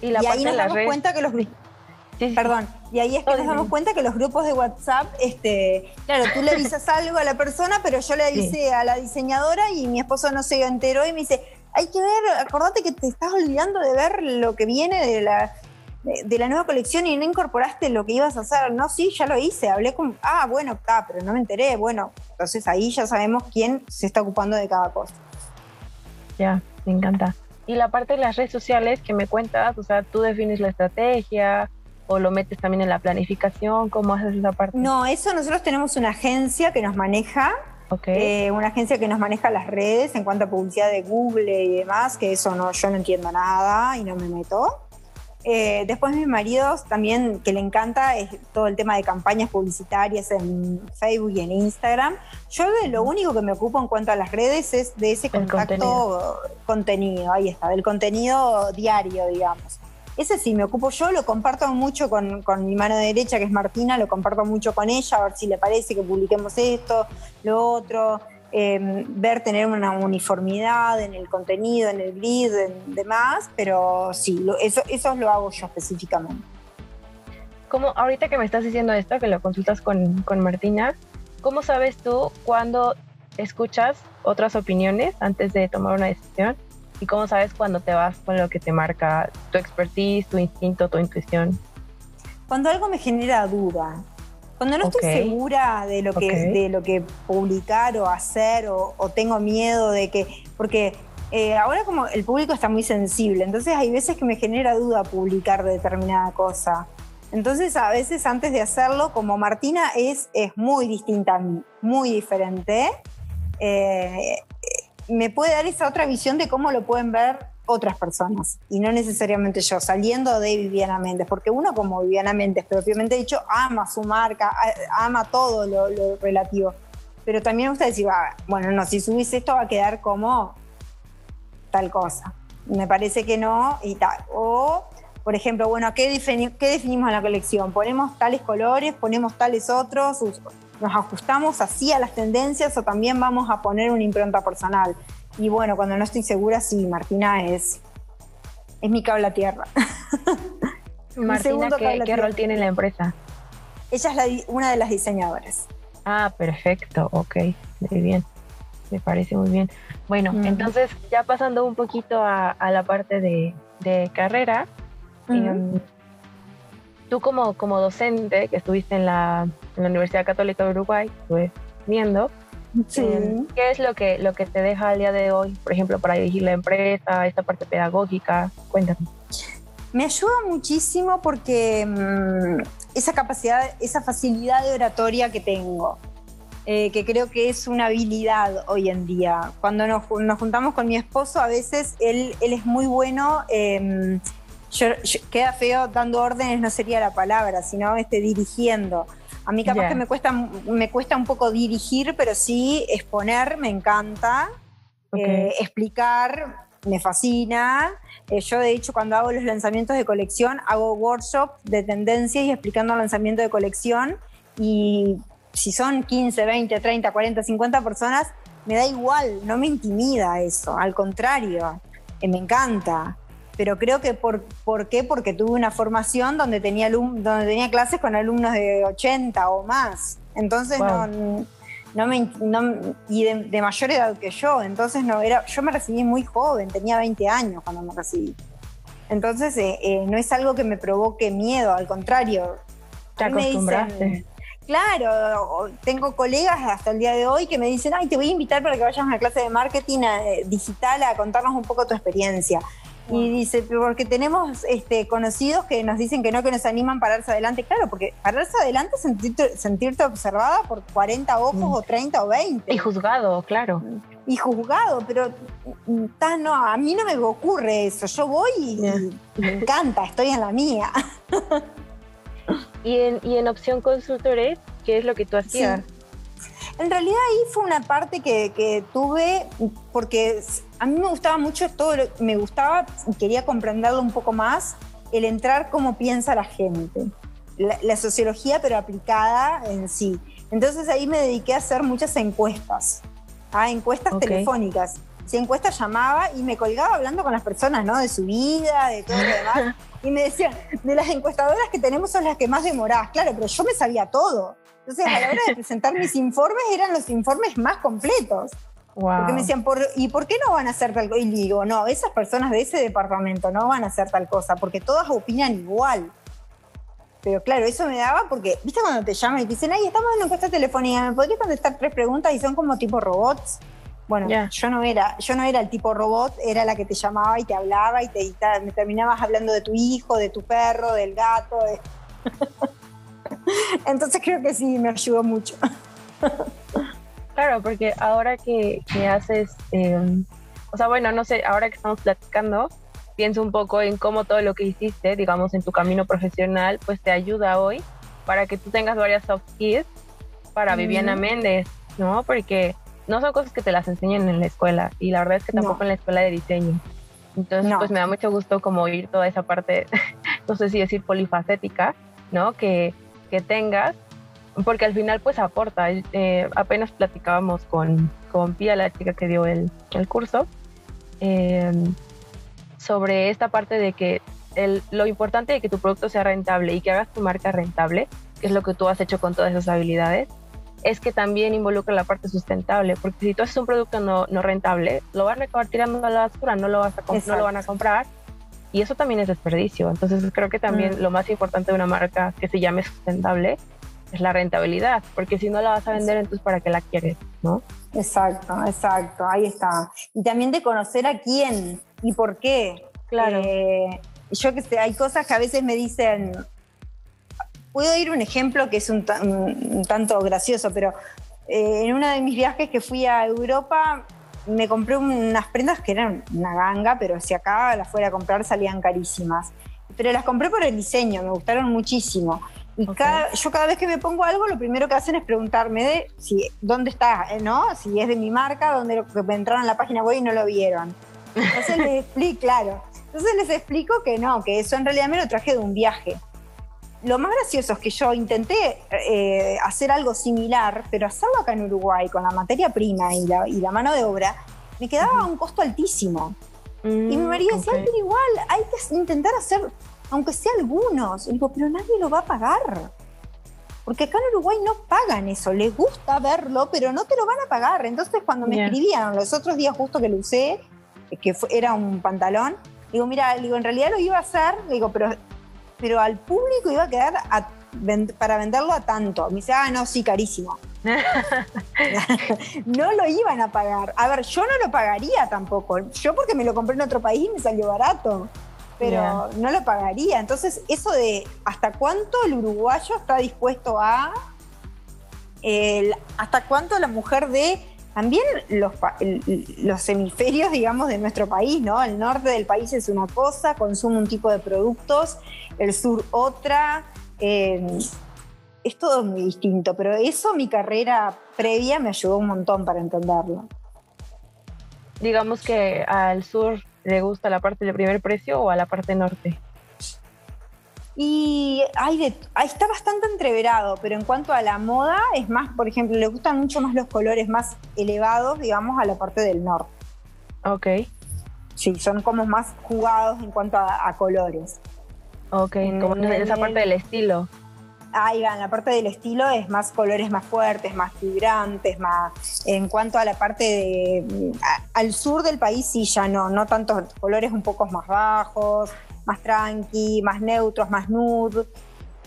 Y la y ahí nos damos cuenta que los. Perdón, y ahí es que No, nos damos cuenta que los grupos de WhatsApp, este, claro, tú le avisas algo a la persona, pero yo le avisé a la diseñadora y mi esposo no se enteró y me dice, hay que ver, acordate que te estás olvidando de ver lo que viene de la... de, de la nueva colección y no incorporaste lo que ibas a hacer. No, sí, ya lo hice, hablé con, ah, bueno, está, pero no me enteré. Bueno, entonces ahí ya sabemos quién se está ocupando de cada cosa. Ya, me encanta. Y la parte de las redes sociales que me cuentas, o sea, tú defines la estrategia o lo metes también en la planificación, ¿cómo haces esa parte? No, eso nosotros tenemos una agencia que nos maneja, Ok. eh, una agencia que nos maneja las redes en cuanto a publicidad de Google y demás, que eso no, yo no entiendo nada y no me meto. Eh, después mis maridos también, que le encanta, es todo el tema de campañas publicitarias en Facebook y en Instagram. Yo de lo único que me ocupo en cuanto a las redes es de ese contacto contenido, ahí está, del contenido diario, digamos. Ese sí, me ocupo yo, lo comparto mucho con, mi mano derecha, que es Martina, lo comparto mucho con ella, a ver si le parece que publiquemos esto, lo otro, eh, ver tener una uniformidad en el contenido, en el grid, en demás, pero sí, eso, eso lo hago yo específicamente. ¿Cómo, ahorita que me estás diciendo esto, que lo consultas con, con Martina, ¿cómo sabes tú cuando escuchas otras opiniones antes de tomar una decisión? ¿Y cómo sabes cuando te vas con lo que te marca tu expertise, tu instinto, tu intuición? Cuando algo me genera duda, cuando no estoy Ok. segura de lo que, Ok. de lo que publicar o hacer, o, o tengo miedo de que. Porque eh, ahora, como el público está muy sensible, entonces hay veces que me genera duda publicar determinada cosa. Entonces, a veces antes de hacerlo, como Martina es, es muy distinta a mí, muy diferente, eh, me puede dar esa otra visión de cómo lo pueden ver otras personas y no necesariamente yo, saliendo de Viviana Méndez, porque uno como Viviana Méndez, propiamente dicho, ama su marca, ama todo lo, relativo, pero también gusta decir, "Ah, bueno, no, si subís esto va a quedar como tal cosa. Me parece que no y tal. O, por ejemplo, bueno, ¿qué, qué definimos en la colección? Ponemos tales colores, ponemos tales otros, us- nos ajustamos así a las tendencias o también vamos a poner una impronta personal. Y bueno, cuando no estoy segura, sí, Martina es, es mi cable a tierra. Martina, ¿qué, qué rol tiene en la empresa? Ella es la una de las diseñadoras. Ah, perfecto, ok, muy bien, me parece muy bien. Bueno, entonces ya pasando un poquito a, a la parte de, de carrera, em, tú como, como docente que estuviste en la, en la Universidad Católica de Uruguay, estuve viendo, Sí. em, ¿qué es lo que, lo que te deja al día de hoy, por ejemplo, para dirigir la empresa, esta parte pedagógica? Cuéntame. Me ayuda muchísimo porque mm, esa capacidad, esa facilidad de oratoria que tengo, eh, que creo que es una habilidad hoy en día. Cuando nos, nos juntamos con mi esposo, a veces él, él es muy bueno, eh, yo- yo- queda feo dando órdenes, no sería la palabra, sino este, dirigiendo. A mí capaz Ya. que me cuesta, me cuesta un poco dirigir, pero sí exponer, me encanta. Ok. Eh, explicar me fascina. Eh, yo, de hecho, cuando hago los lanzamientos de colección, hago workshops de tendencias y explicando el lanzamiento de colección. Y si son 15, 20, 30, 40, 50 personas, me da igual, no me intimida eso. Al contrario, eh, me encanta. Pero creo que por, ¿por qué? Porque tuve una formación donde tenía, alum- donde tenía clases con alumnos de 80 o más. Entonces Wow. no, no me no- y de, de mayor edad que yo, entonces no era, yo me recibí muy joven, tenía 20 años cuando me recibí. Entonces eh, eh, no es algo que me provoque miedo, al contrario. Te dicen- acostumbraste. claro, tengo colegas hasta el día de hoy que me dicen, ay, te voy a invitar para que vayas a una clase de marketing eh, digital a contarnos un poco tu experiencia. Y dice, "Pero porque tenemos este, conocidos que nos dicen que no, que nos animan a pararse adelante. Claro, porque pararse adelante es sentirte, sentirte observada por 40 ojos Mm. o 30 o 20 Y juzgado, claro. y juzgado, pero mm, no, a mí no me ocurre eso. Yo voy y, me encanta, estoy en la mía. Y en, y en opción consultores, ¿qué es lo que tú hacías? En realidad ahí fue una parte que, que tuve porque a mí me gustaba mucho todo, lo- me gustaba y quería comprenderlo un poco más, el entrar cómo piensa la gente, la, la sociología pero aplicada en sí. Entonces ahí me dediqué a hacer muchas encuestas, ah, encuestas Ok. telefónicas. Si encuesta llamaba y me colgaba hablando con las personas, ¿no? De su vida, de todo lo demás. Y me decían, de las encuestadoras que tenemos son las que más demorás. Claro, pero yo me sabía todo. Entonces, a la hora de presentar mis informes, eran los informes más completos. Porque me decían, ¿por, ¿y por qué no van a hacer tal cosa? Y digo, no, esas personas de ese departamento no van a hacer tal cosa, porque todas opinan igual. Pero claro, eso me daba porque, ¿viste cuando te llaman y te dicen, ay, estamos en una encuesta telefónica, ¿me podrías contestar tres preguntas y son como tipo robots? Bueno, yo no era, yo no era el tipo robot, era la que te llamaba y te hablaba y te, me terminabas hablando de tu hijo, de tu perro, del gato. Entonces creo que sí, me ayudó mucho. Claro, porque ahora que, haces, em, o sea, bueno, no sé, ahora que estamos platicando, pienso un poco en cómo todo lo que hiciste, digamos, en tu camino profesional, pues te ayuda hoy para que tú tengas varias soft skills para Viviana Méndez, ¿no? Porque no son cosas que te las enseñen en la escuela y la verdad es que tampoco en la escuela de diseño. Entonces, pues me da mucho gusto como oír toda esa parte, no sé si decir polifacética, ¿no? Que, que tengas, porque al final pues aporta. Eh, apenas platicábamos con, con Pia, la chica que dio el, el curso, eh, sobre esta parte de que el, lo importante de que tu producto sea rentable y que hagas tu marca rentable, que es lo que tú has hecho con todas esas habilidades, es que también involucra la parte sustentable, porque si tú haces un producto no, no rentable, lo van a acabar tirando a la basura, no lo, vas a no lo van a comprar y eso también es desperdicio. Entonces creo que también mm. lo más importante de una marca que se llame sustentable es la rentabilidad, porque si no la vas a vender, entonces ¿para qué la quieres? ¿no? Exacto, exacto, ahí está. Y también de conocer a quién y por qué. Claro. Eh, yo que sé, hay cosas que a veces me dicen, puedo ir un ejemplo que es un, tanto gracioso, pero eh, en uno de mis viajes que fui a Europa me compré unas prendas que eran una ganga, pero si acá las fuera a comprar salían carísimas. Pero las compré por el diseño, me gustaron muchísimo. Y cada, yo cada vez que me pongo algo, lo primero que hacen es preguntarme de si, dónde está, eh, ¿no? Si es de mi marca, dónde me entraron a la página web y no lo vieron. Entonces les explico, claro. Entonces les explico que no, que eso en realidad me lo traje de un viaje. Lo más gracioso es que yo intenté eh, hacer algo similar, pero hacerlo acá en Uruguay con la materia prima y la, y la mano de obra, me quedaba a un costo altísimo. y mi mm, marido decía, pero igual hay que intentar hacer aunque sea algunos. digo, pero nadie lo va a pagar. Porque acá en Uruguay no pagan eso, les gusta verlo, pero no te lo van a pagar. Entonces cuando me escribían los otros días justo que lo usé, que era un pantalón, digo, mira, digo, en realidad lo iba a hacer, digo, pero, pero al público iba a quedar para venderlo a tanto. Me dice, ah, no, sí, carísimo. no lo iban a pagar. A ver, yo no lo pagaría tampoco. Yo porque me lo compré en otro país y me salió barato pero no lo pagaría. Entonces, eso de hasta cuánto el uruguayo está dispuesto a, hasta cuánto la mujer de también los, los hemisferios, digamos, de nuestro país, ¿no? El norte del país es una cosa, consume un tipo de productos, el sur otra. Eh, es todo muy distinto, pero eso mi carrera previa me ayudó un montón para entenderlo. Digamos que al sur le gusta la parte del primer precio o a la parte norte? Y hay está bastante entreverado, pero en cuanto a la moda, es más, por ejemplo, le gustan mucho más los colores más elevados, digamos, a la parte del norte. Ok. Sí, son como más jugados en cuanto a, colores. Ok, como en esa parte del estilo. Ahí va, en la parte del estilo es más colores más fuertes, más vibrantes, más. En cuanto a la parte de. al sur del país, sí, ya no, no tantos colores un poco más bajos, más tranqui, más neutros, más nude,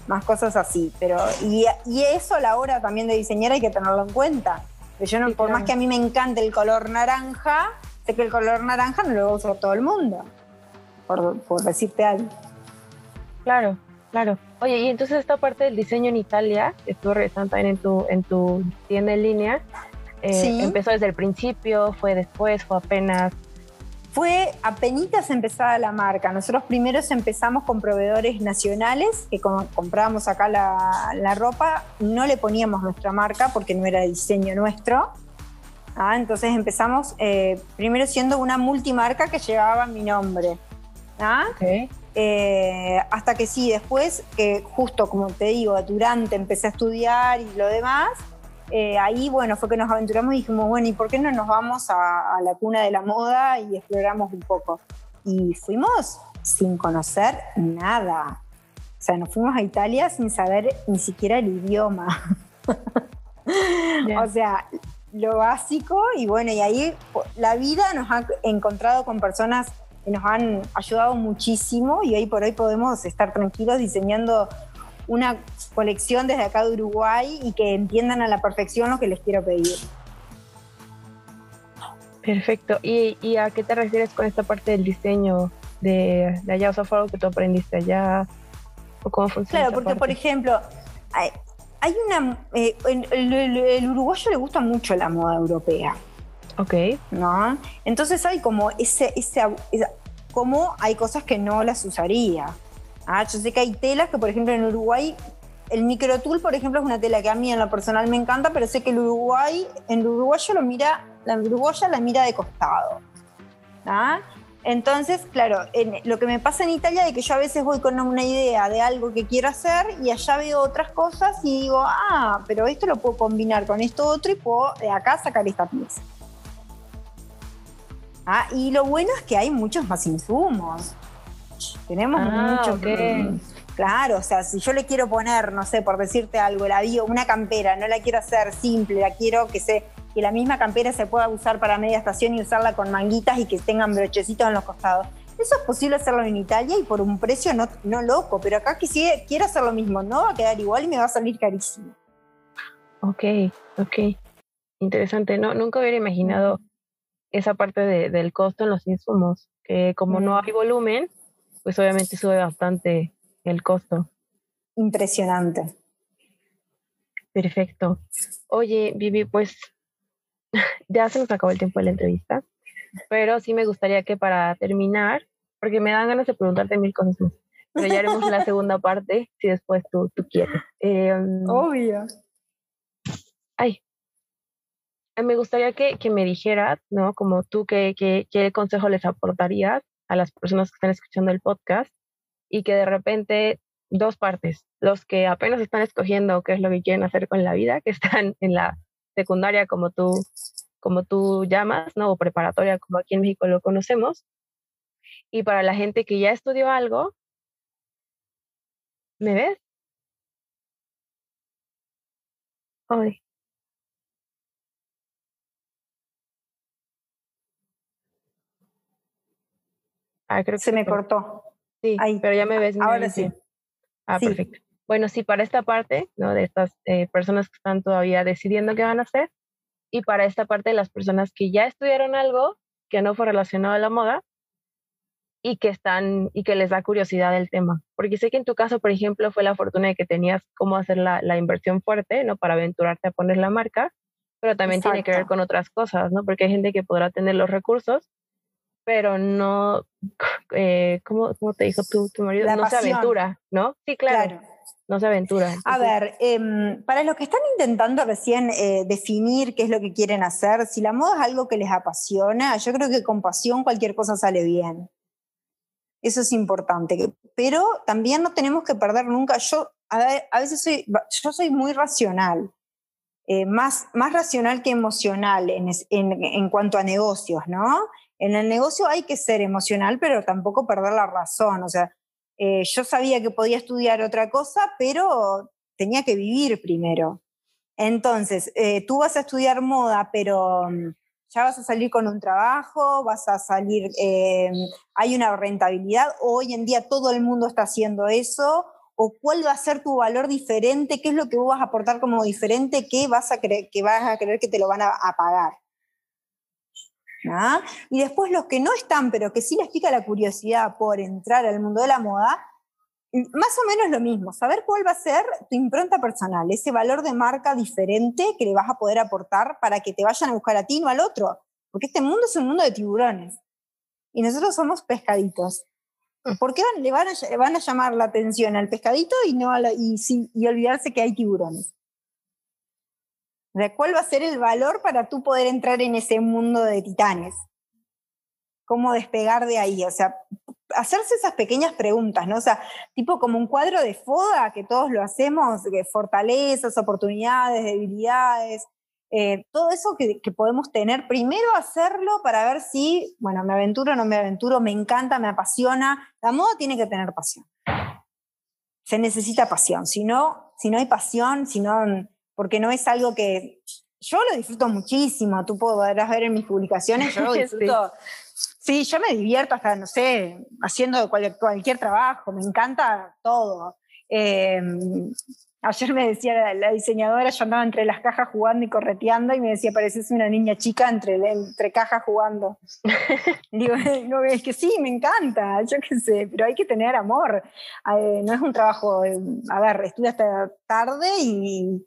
más cosas así. Pero, y, eso a la hora también de diseñar hay que tenerlo en cuenta. yo no, por más que a mí me encante el color naranja, sé que el color naranja no lo va a usar todo el mundo. Por, por decirte algo. Claro, Claro. Oye, y entonces esta parte del diseño en Italia, que estuvo revisando también en tu, en tu tienda en línea, eh, ¿empezó desde el principio? ¿Fue después? ¿Fue apenas? Fue apenas empezada la marca. Nosotros primero empezamos con proveedores nacionales, que como comprábamos acá la, la, ropa, no le poníamos nuestra marca porque no era diseño nuestro. Ah, entonces empezamos eh, primero siendo una multimarca que llevaba mi nombre. ¿ah? Okay. Eh, hasta que sí, después, que justo como te digo, durante empecé a estudiar y lo demás, eh, ahí bueno, fue que nos aventuramos y dijimos, bueno, ¿y por qué no nos vamos a, la cuna de la moda y exploramos un poco? Y fuimos sin conocer nada. O sea, nos fuimos a Italia sin saber ni siquiera el idioma. O sea, lo básico y bueno, y ahí la vida nos ha encontrado con personas que nos han ayudado muchísimo y hoy por hoy podemos estar tranquilos diseñando una colección desde acá de Uruguay y que entiendan a la perfección lo que les quiero pedir. Perfecto. ¿Y, a qué te refieres con esta parte del diseño de, allá? O sea, ¿fue algo que tú aprendiste allá? ¿O cómo funciona? Claro, porque por ejemplo, hay, una... Eh, el, uruguayo le gusta mucho la moda europea. Ok. ¿No? Entonces hay como ese, ese, como hay cosas que no las usaría. Ah, yo sé que hay telas que, por ejemplo, en Uruguay, el microtul, por ejemplo, es una tela que a mí en lo personal me encanta, pero sé que el Uruguay, en el uruguayo lo mira, la uruguaya la mira de costado. ¿ah? Entonces, claro, lo que me pasa en Italia es que yo a veces voy con una idea de algo que quiero hacer y allá veo otras cosas y digo, ah, pero esto lo puedo combinar con esto otro y puedo de acá sacar esta pieza. Ah, y lo bueno es que hay muchos más insumos. Tenemos ah, mucho que. Claro, o sea, si yo le quiero poner, no sé, por decirte algo, la bio, una campera, no la quiero hacer simple, la quiero que se que la misma campera se pueda usar para media estación y usarla con manguitas y que tengan brochecitos en los costados. Eso es posible hacerlo en Italia y por un precio no, no loco, pero acá que si quiero hacer lo mismo, no va a quedar igual y me va a salir carísimo. Ok, ok. Interesante. No, nunca hubiera imaginado esa parte del costo en los insumos, que como no hay volumen, pues obviamente sube bastante el costo. Impresionante. Perfecto. Oye, Vivi, pues ya se nos acabó el tiempo de la entrevista, pero sí me gustaría que para terminar, porque me dan ganas de preguntarte mil cosas más, pero ya haremos la segunda parte si después tú, tú quieres. Em, Obvio. Ay, me gustaría que, que, me dijeras, ¿no? Como tú, ¿qué, qué, qué consejo les aportarías a las personas que están escuchando el podcast y que de repente dos partes, los que apenas están escogiendo qué es lo que quieren hacer con la vida, que están en la secundaria como tú, como tú llamas, ¿no? O preparatoria como aquí en México lo conocemos. Y para la gente que ya estudió algo, ¿me ves? Ay. Ah, creo que se me cortó. Sí, pero ya me ves. Ahora sí. Ah, perfecto. Bueno, sí, para esta parte, ¿no? De estas eh, personas que están todavía decidiendo qué van a hacer, y para esta parte de las personas que ya estudiaron algo que no fue relacionado a la moda y que están y que les da curiosidad el tema. Porque sé que en tu caso, por ejemplo, fue la fortuna de que tenías cómo hacer la, la inversión fuerte, ¿no? Para aventurarte a poner la marca, pero también tiene que ver con otras cosas, ¿no? Porque hay gente que podrá tener los recursos, pero no, eh, ¿cómo, ¿cómo, te dijo tu, tu marido? no se aventura, ¿no? Sí, claro. No se aventura. A ver, em, para los que están intentando recién eh, definir qué es lo que quieren hacer, si la moda es algo que les apasiona, yo creo que con pasión cualquier cosa sale bien. Eso es importante. Pero también no tenemos que perder nunca. Yo a, veces soy, yo soy muy racional. Eh, más, más racional que emocional en, en, en, cuanto a negocios, ¿no? En el negocio hay que ser emocional, pero tampoco perder la razón. O sea, eh, yo sabía que podía estudiar otra cosa, pero tenía que vivir primero. Entonces, eh, tú vas a estudiar moda, pero mm, ya vas a salir con un trabajo, vas a salir, eh, hay una rentabilidad, hoy en día todo el mundo está haciendo eso, o cuál va a ser tu valor diferente, qué es lo que vos vas a aportar como diferente, que vas a creer que te lo van a pagar. ¿Ah? Y después los que no están, pero que sí les pica la curiosidad por entrar al mundo de la moda, más o menos lo mismo, saber cuál va a ser tu impronta personal, ese valor de marca diferente que le vas a poder aportar para que te vayan a buscar a ti, no al otro. Porque este mundo es un mundo de tiburones y nosotros somos pescaditos. Mm. ¿Por qué le van a, van a llamar la atención al pescadito y, no y, y olvidarse que hay tiburones? ¿Cuál va a ser el valor para tú poder entrar en ese mundo de titanes? ¿Cómo despegar de ahí? O sea, hacerse esas pequeñas preguntas, ¿no? O sea, tipo como un cuadro de foda que todos lo hacemos, de fortalezas, oportunidades, debilidades, eh, todo eso que, que, podemos tener, primero hacerlo para ver si, bueno, me aventuro o no me aventuro, me encanta, me apasiona. La moda tiene que tener pasión. Se necesita pasión. Si no, si no hay pasión, si no porque no es algo que, yo lo disfruto muchísimo, tú podrás ver en mis publicaciones, yo lo disfruto. sí. yo me divierto hasta, no sé, haciendo cualquier, trabajo, me encanta todo. Em, ayer me decía la, diseñadora, yo andaba entre las cajas jugando y correteando y me decía, pareces una niña chica entre, entre cajas jugando. Digo, no, es que sí, me encanta, yo qué sé, pero hay que tener amor. Eh, no es un trabajo, eh, a ver, estuve hasta tarde y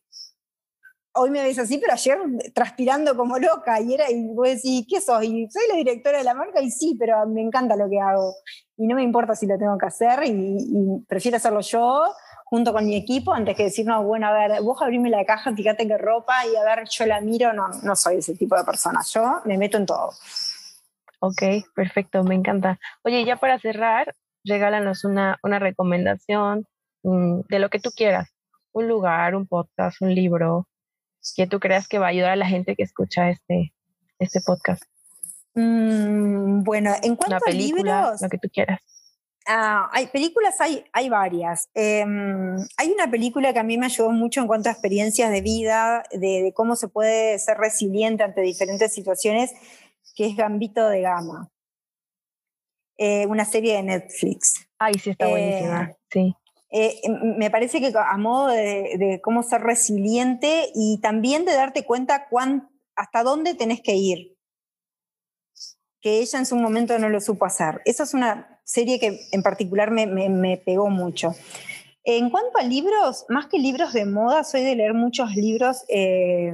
hoy me ves así, pero ayer transpirando como loca, y era, y vos decís, ¿qué sos? Y soy la directora de la marca, y sí, pero me encanta lo que hago, y no me importa si lo tengo que hacer, y, prefiero hacerlo yo, junto con mi equipo, antes que decir, no, bueno, a ver, vos abrime la caja, fíjate qué ropa, y a ver, yo la miro, no, no soy ese tipo de persona, yo me meto en todo. Ok, perfecto, me encanta. Oye, ya para cerrar, regálanos una, una recomendación mm, de lo que tú quieras, un lugar, un podcast, un libro, que tú creas que va a ayudar a la gente que escucha este, este podcast? Mm, bueno, en cuanto a libros, lo que tú quieras. Ah, hay películas, hay, hay varias. Em, hay una película que a mí me ayudó mucho en cuanto a experiencias de vida, de, cómo se puede ser resiliente ante diferentes situaciones, que es Gambito de Gama. Eh, una serie de Netflix. Ay, sí, está buenísima. Eh, sí. Eh, me parece que a modo de, cómo ser resiliente y también de darte cuenta hasta dónde tenés que ir, que ella en su momento no lo supo hacer. Esa es una serie que en particular me, pegó mucho. En cuanto a libros, más que libros de moda, soy de leer muchos libros eh,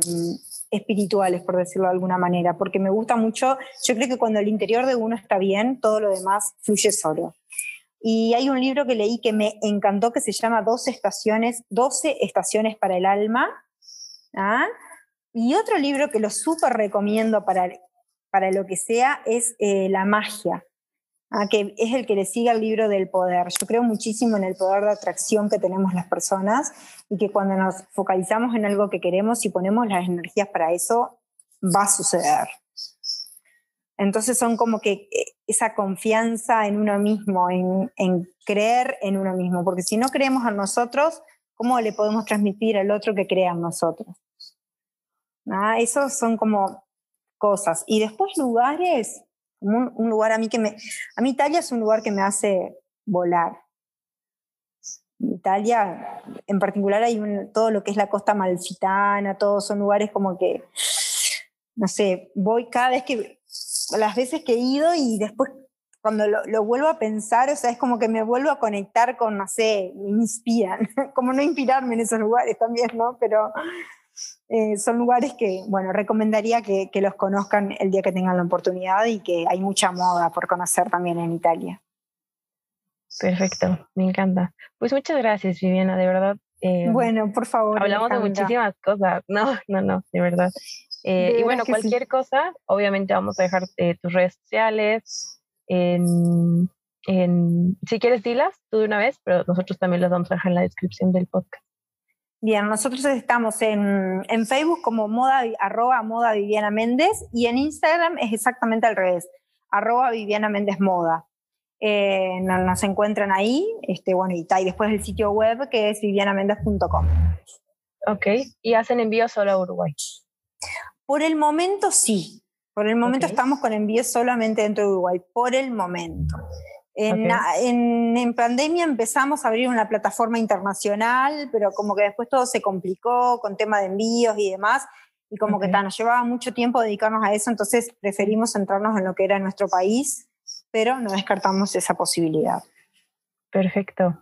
espirituales, por decirlo de alguna manera, porque me gusta mucho, yo creo que cuando el interior de uno está bien, todo lo demás fluye solo. Y hay un libro que leí que me encantó que se llama 12 estaciones, 12 estaciones para el alma. ¿ah? Y otro libro que lo súper recomiendo para, para lo que sea es eh, La magia, ¿ah? que es el que le sigue al libro del poder. Yo creo muchísimo en el poder de atracción que tenemos las personas y que cuando nos focalizamos en algo que queremos y ponemos las energías para eso, va a suceder. Entonces son como que eh, esa confianza en uno mismo, en, creer en uno mismo, porque si no creemos en nosotros, ¿cómo le podemos transmitir al otro que crea en nosotros? ¿Ah? Esos son como cosas. Y después lugares, un, un, lugar a mí que me... A mí Italia es un lugar que me hace volar. Italia, en particular hay todo lo que es la costa malfitana, todos son lugares como que, no sé, voy cada vez que las veces que he ido y después cuando lo, vuelvo a pensar, o sea, es como que me vuelvo a conectar con, no sé, me inspiran, como no inspirarme en esos lugares también, ¿no? Pero eh, son lugares que, bueno, recomendaría que, que, los conozcan el día que tengan la oportunidad y que hay mucha moda por conocer también en Italia. Perfecto, me encanta. Pues muchas gracias, Viviana, de verdad. Eh, bueno, por favor. Hablamos de muchísimas cosas. No, no, no, de verdad. Eh, y bueno, cualquier cosa, obviamente vamos a dejar tus redes sociales. En, si quieres, dilas tú de una vez, pero nosotros también las vamos a dejar en la descripción del podcast. Bien, nosotros estamos en, en Facebook como moda, arroba moda Viviana Méndez y en Instagram es exactamente al revés, arroba Viviana Méndez Moda. Eh, nos, encuentran ahí, este, bueno, y, y después el sitio web que es vivianamendez.com. Ok, y hacen envío solo a Uruguay. Por el momento sí. Por el momento estamos con envíos solamente dentro de Uruguay. Por el momento. En, pandemia empezamos a abrir una plataforma internacional, pero como que después todo se complicó con tema de envíos y demás, y como que nos llevaba mucho tiempo dedicarnos a eso, entonces preferimos centrarnos en lo que era nuestro país, pero no descartamos esa posibilidad. Perfecto.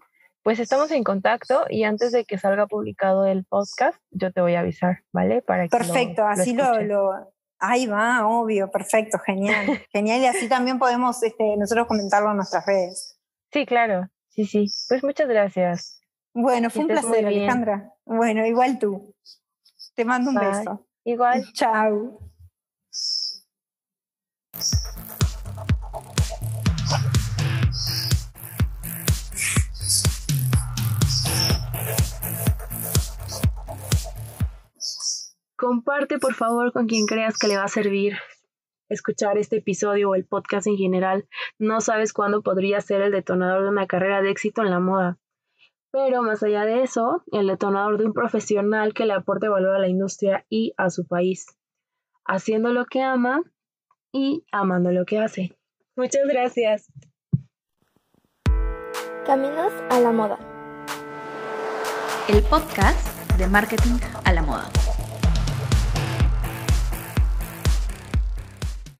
Pues estamos en contacto y antes de que salga publicado el podcast, yo te voy a avisar, ¿vale? Para perfecto, así lo, lo, Ahí va, obvio, perfecto, genial. genial, y así también podemos este, nosotros comentarlo en nuestras redes. Sí, claro, sí, sí. Pues muchas gracias. Bueno, fue un placer, Alejandra. Bueno, igual tú. Te mando un beso. Igual. Chao. Comparte por favor con quien creas que le va a servir escuchar este episodio o el podcast en general. No sabes cuándo podría ser el detonador de una carrera de éxito en la moda. Pero más allá de eso, el detonador de un profesional que le aporte valor a la industria y a su país, haciendo lo que ama y amando lo que hace. Muchas gracias. Caminos a la moda. El podcast de marketing a la moda.